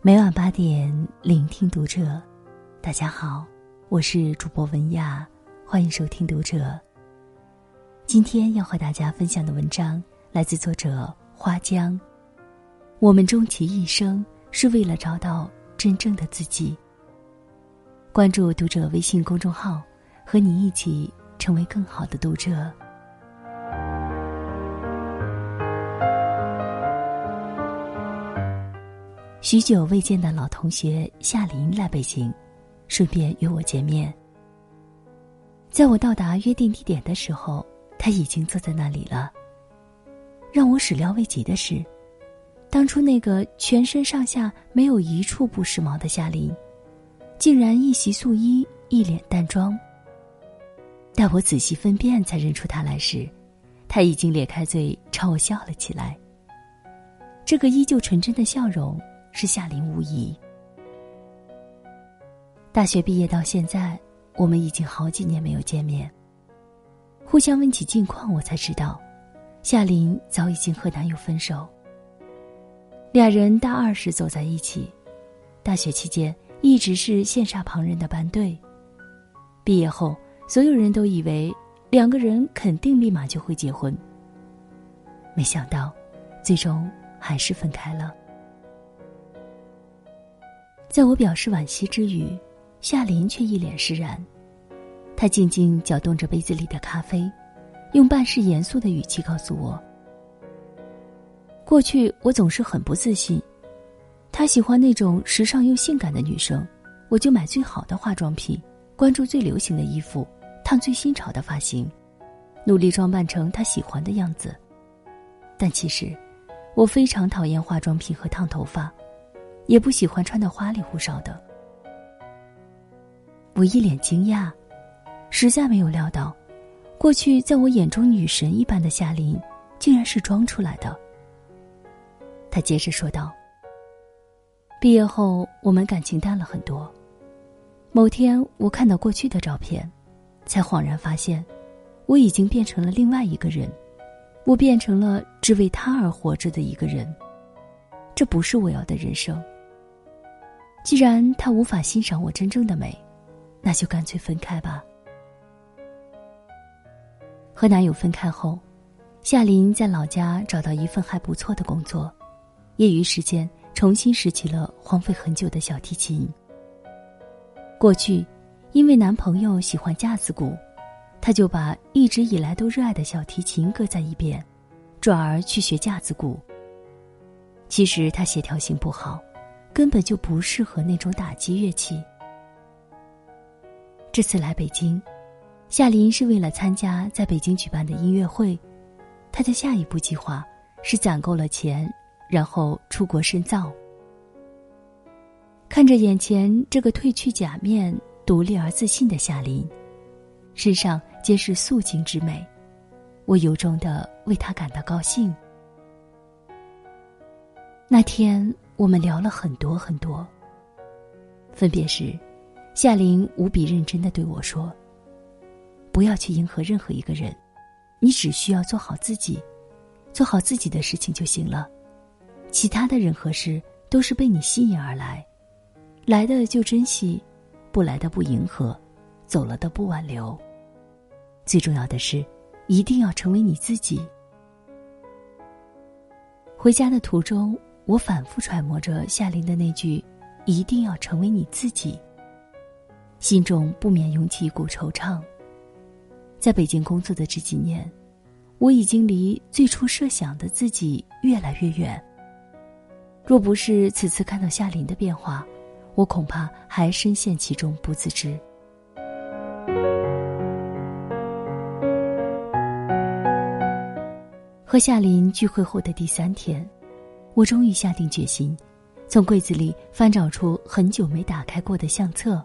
每晚八点，聆听读者。大家好，我是主播文雅，欢迎收听读者。今天要和大家分享的文章来自作者花江。我们终其一生是为了找到真正的自己。关注读者微信公众号，和你一起成为更好的读者。许久未见的老同学夏琳来北京，顺便约我见面。在我到达约定地点的时候，他已经坐在那里了。让我始料未及的是，当初那个全身上下没有一处不时髦的夏琳，竟然一袭素衣，一脸淡妆。待我仔细分辨才认出他来时，他已经咧开嘴朝我笑了起来。这个依旧纯真的笑容。是夏琳无疑。大学毕业到现在，我们已经好几年没有见面。互相问起近况，我才知道，夏琳早已经和男友分手。俩人大二时走在一起，大学期间一直是羡煞旁人的班队。毕业后，所有人都以为两个人肯定立马就会结婚。没想到，最终还是分开了。在我表示惋惜之余，夏琳却一脸释然。她静静搅动着杯子里的咖啡，用半是严肃的语气告诉我：“过去我总是很不自信，他喜欢那种时尚又性感的女生，我就买最好的化妆品，关注最流行的衣服，烫最新潮的发型，努力装扮成他喜欢的样子。但其实，我非常讨厌化妆品和烫头发。”也不喜欢穿的花里胡哨的。我一脸惊讶，实在没有料到，过去在我眼中女神一般的夏琳，竟然是装出来的。他接着说道：“毕业后，我们感情淡了很多。某天，我看到过去的照片，才恍然发现，我已经变成了另外一个人，我变成了只为他而活着的一个人。这不是我要的人生。”既然他无法欣赏我真正的美，那就干脆分开吧。和男友分开后，夏琳在老家找到一份还不错的工作，业余时间重新拾起了荒废很久的小提琴。过去，因为男朋友喜欢架子鼓，她就把一直以来都热爱的小提琴搁在一边，转而去学架子鼓。其实她协调性不好。根本就不适合那种打击乐器。这次来北京，夏琳是为了参加在北京举办的音乐会。她的下一步计划是攒够了钱，然后出国深造。看着眼前这个褪去假面、独立而自信的夏琳，身上皆是素净之美，我由衷的为她感到高兴。那天。我们聊了很多很多。分别时，夏琳无比认真的对我说：“不要去迎合任何一个人，你只需要做好自己，做好自己的事情就行了。其他的人和事都是被你吸引而来，来的就珍惜，不来的不迎合，走了的不挽留。最重要的是，一定要成为你自己。”回家的途中。我反复揣摩着夏琳的那句：“一定要成为你自己。”心中不免涌起一股惆怅。在北京工作的这几年，我已经离最初设想的自己越来越远。若不是此次看到夏琳的变化，我恐怕还深陷其中不自知。和夏琳聚会后的第三天。我终于下定决心，从柜子里翻找出很久没打开过的相册。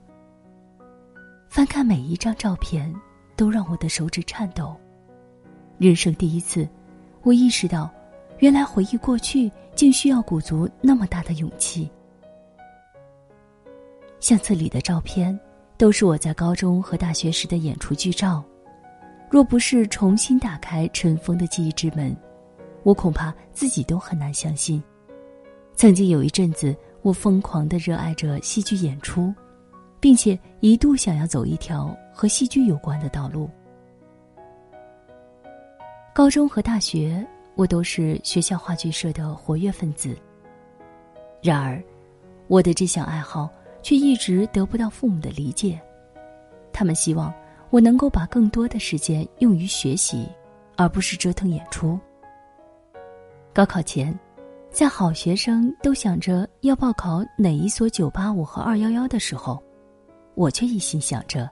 翻看每一张照片，都让我的手指颤抖。人生第一次，我意识到，原来回忆过去竟需要鼓足那么大的勇气。相册里的照片，都是我在高中和大学时的演出剧照。若不是重新打开尘封的记忆之门。我恐怕自己都很难相信，曾经有一阵子，我疯狂的热爱着戏剧演出，并且一度想要走一条和戏剧有关的道路。高中和大学，我都是学校话剧社的活跃分子。然而，我的这项爱好却一直得不到父母的理解，他们希望我能够把更多的时间用于学习，而不是折腾演出。高考前，在好学生都想着要报考哪一所九八五和二幺幺的时候，我却一心想着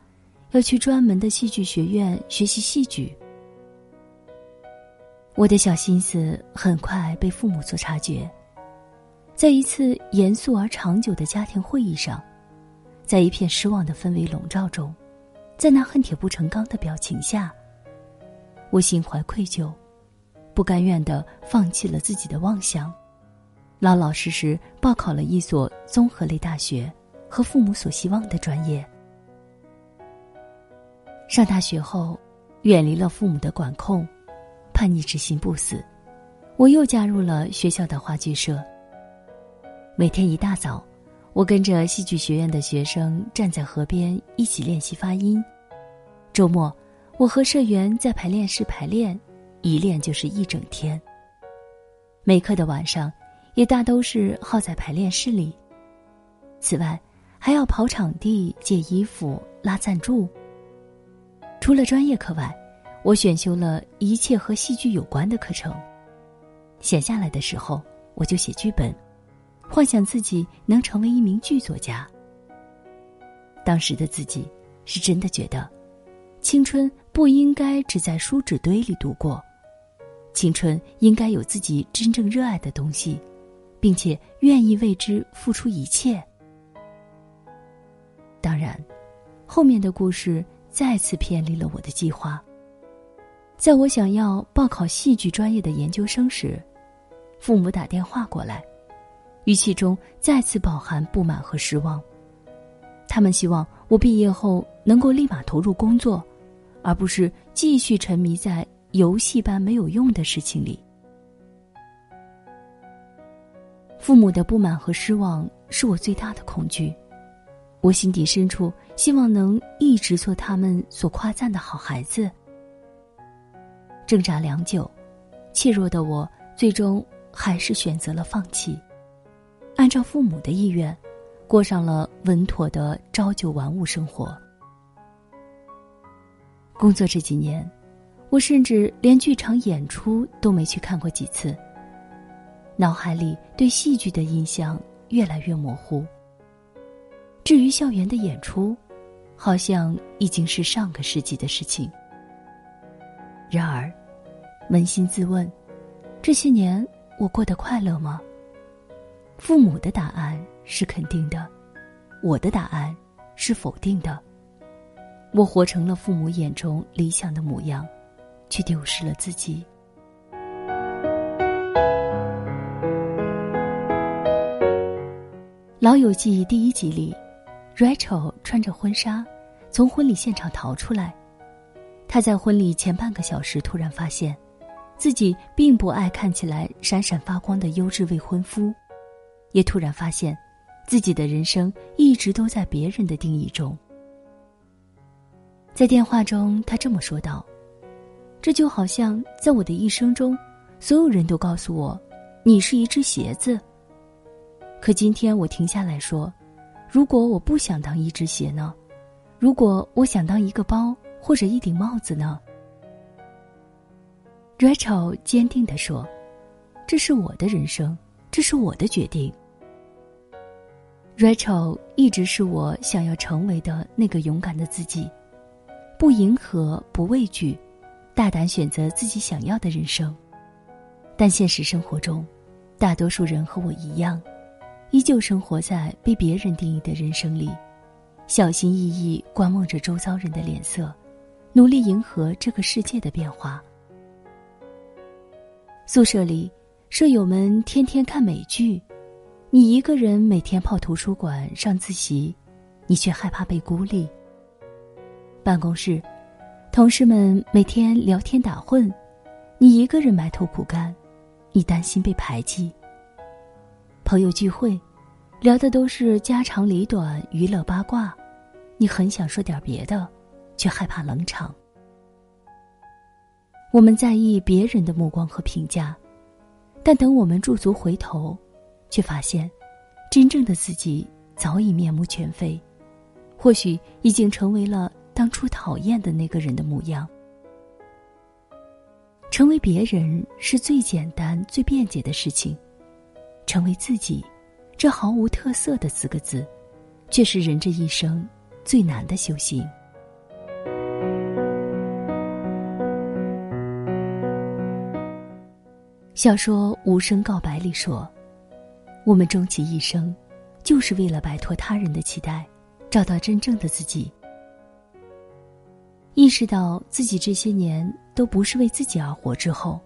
要去专门的戏剧学院学习戏剧。我的小心思很快被父母所察觉，在一次严肃而长久的家庭会议上，在一片失望的氛围笼罩中，在那恨铁不成钢的表情下，我心怀愧疚，不甘愿的放弃了自己的妄想，老老实实报考了一所综合类大学和父母所希望的专业。上大学后，远离了父母的管控。叛逆之心不死，我又加入了学校的话剧社。每天一大早，我跟着戏剧学院的学生站在河边一起练习发音。周末，我和社员在排练室排练，一练就是一整天。每课的晚上，也大都是耗在排练室里。此外，还要跑场地、借衣服、拉赞助。除了专业课外，我选修了一切和戏剧有关的课程。闲下来的时候，我就写剧本，幻想自己能成为一名剧作家。当时的自己是真的觉得，青春不应该只在书纸堆里度过，青春应该有自己真正热爱的东西，并且愿意为之付出一切。当然，后面的故事再次偏离了我的计划。在我想要报考戏剧专业的研究生时，父母打电话过来，语气中再次饱含不满和失望。他们希望我毕业后能够立马投入工作，而不是继续沉迷在游戏般没有用的事情里。父母的不满和失望是我最大的恐惧，我心底深处希望能一直做他们所夸赞的好孩子。挣扎良久，怯弱的我最终还是选择了放弃，按照父母的意愿，过上了稳妥的朝九晚五生活。工作这几年，我甚至连剧场演出都没去看过几次，脑海里对戏剧的印象越来越模糊。至于校园的演出，好像已经是上个世纪的事情。然而。扪心自问，这些年我过得快乐吗？父母的答案是肯定的，我的答案是否定的。我活成了父母眼中理想的模样，却丢失了自己。《老友记》第一集里，Rachel 穿着婚纱从婚礼现场逃出来，她在婚礼前半个小时突然发现。自己并不爱看起来闪闪发光的优质未婚夫，也突然发现，自己的人生一直都在别人的定义中。在电话中，他这么说道：“这就好像在我的一生中，所有人都告诉我，你是一只鞋子。可今天我停下来说，如果我不想当一只鞋呢？如果我想当一个包或者一顶帽子呢？” Rachel 坚定地说：“这是我的人生，这是我的决定。”Rachel 一直是我想要成为的那个勇敢的自己，不迎合，不畏惧，大胆选择自己想要的人生。但现实生活中，大多数人和我一样，依旧生活在被别人定义的人生里，小心翼翼观望着周遭人的脸色，努力迎合这个世界的变化。宿舍里，舍友们天天看美剧，你一个人每天泡图书馆上自习，你却害怕被孤立。办公室，同事们每天聊天打混，你一个人埋头苦干，你担心被排挤。朋友聚会，聊的都是家长里短、娱乐八卦，你很想说点别的，却害怕冷场。我们在意别人的目光和评价，但等我们驻足回头，却发现，真正的自己早已面目全非，或许已经成为了当初讨厌的那个人的模样。成为别人是最简单、最便捷的事情，成为自己，这毫无特色的四个字，却是人这一生最难的修行。小说《无声告白》里说：“我们终其一生，就是为了摆脱他人的期待，找到真正的自己。意识到自己这些年都不是为自己而活之后，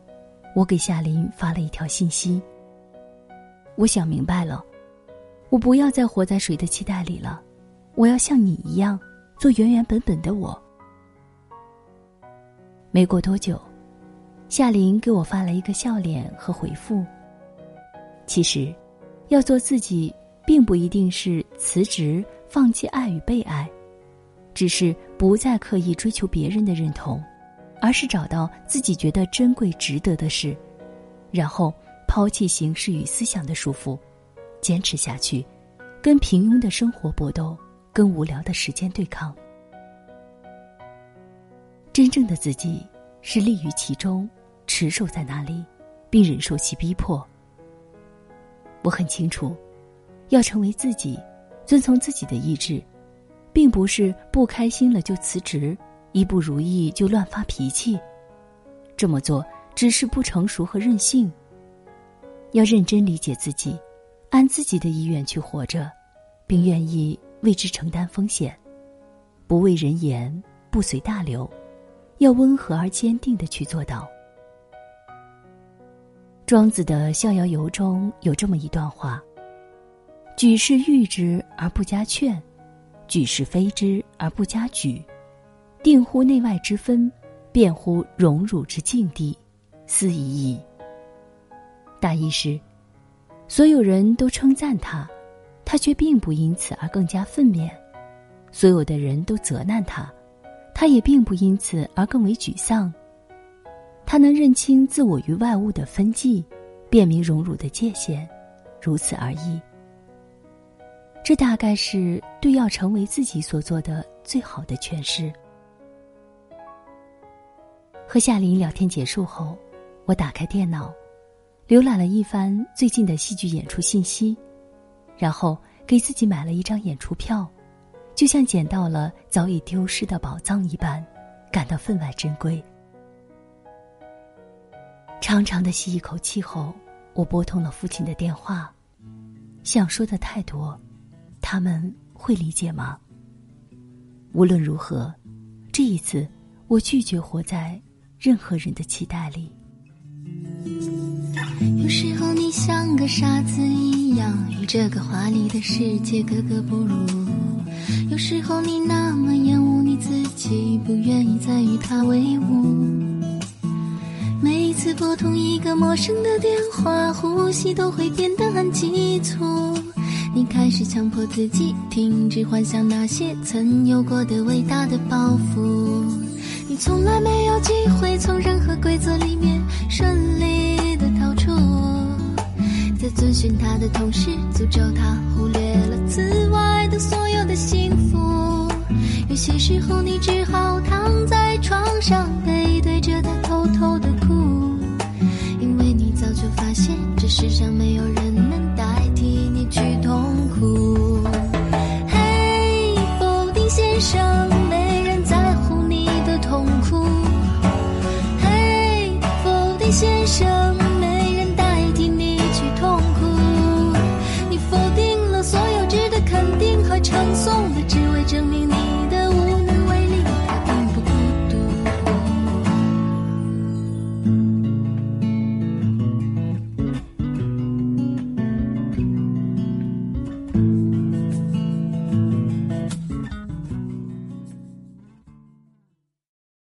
我给夏琳发了一条信息。我想明白了，我不要再活在谁的期待里了，我要像你一样，做原原本本的我。”没过多久。夏琳给我发了一个笑脸和回复。其实，要做自己，并不一定是辞职、放弃爱与被爱，只是不再刻意追求别人的认同，而是找到自己觉得珍贵、值得的事，然后抛弃形式与思想的束缚，坚持下去，跟平庸的生活搏斗，跟无聊的时间对抗。真正的自己。是立于其中，持守在那里，并忍受其逼迫。我很清楚，要成为自己，遵从自己的意志，并不是不开心了就辞职，一不如意就乱发脾气。这么做只是不成熟和任性。要认真理解自己，按自己的意愿去活着，并愿意为之承担风险，不畏人言，不随大流。要温和而坚定的去做到。庄子的《逍遥游》中有这么一段话：“举世誉之而不加劝，举世非之而不加沮，定乎内外之分，辩乎荣辱之境地，斯已矣。”大意是，所有人都称赞他，他却并不因此而更加愤懑；所有的人都责难他。他也并不因此而更为沮丧。他能认清自我与外物的分际，辨明荣辱的界限，如此而已。这大概是对要成为自己所做的最好的诠释。和夏琳聊天结束后，我打开电脑，浏览了一番最近的戏剧演出信息，然后给自己买了一张演出票。就像捡到了早已丢失的宝藏一般，感到分外珍贵。长长的吸一口气后，我拨通了父亲的电话，想说的太多，他们会理解吗？无论如何，这一次我拒绝活在任何人的期待里。有时候你像个傻子一样，与这个华丽的世界格格不入。有时候你那么厌恶你自己，不愿意再与他为伍。每一次拨通一个陌生的电话，呼吸都会变得很急促。你开始强迫自己停止幻想那些曾有过的伟大的抱负。你从来没有机会从任何规则里面顺利的逃出，在遵循他的同时，诅咒他忽略了此外的所有的幸福。有些时候，你只好躺在床上，背对着他偷偷的哭，因为你早就发现，这世上没有人先生。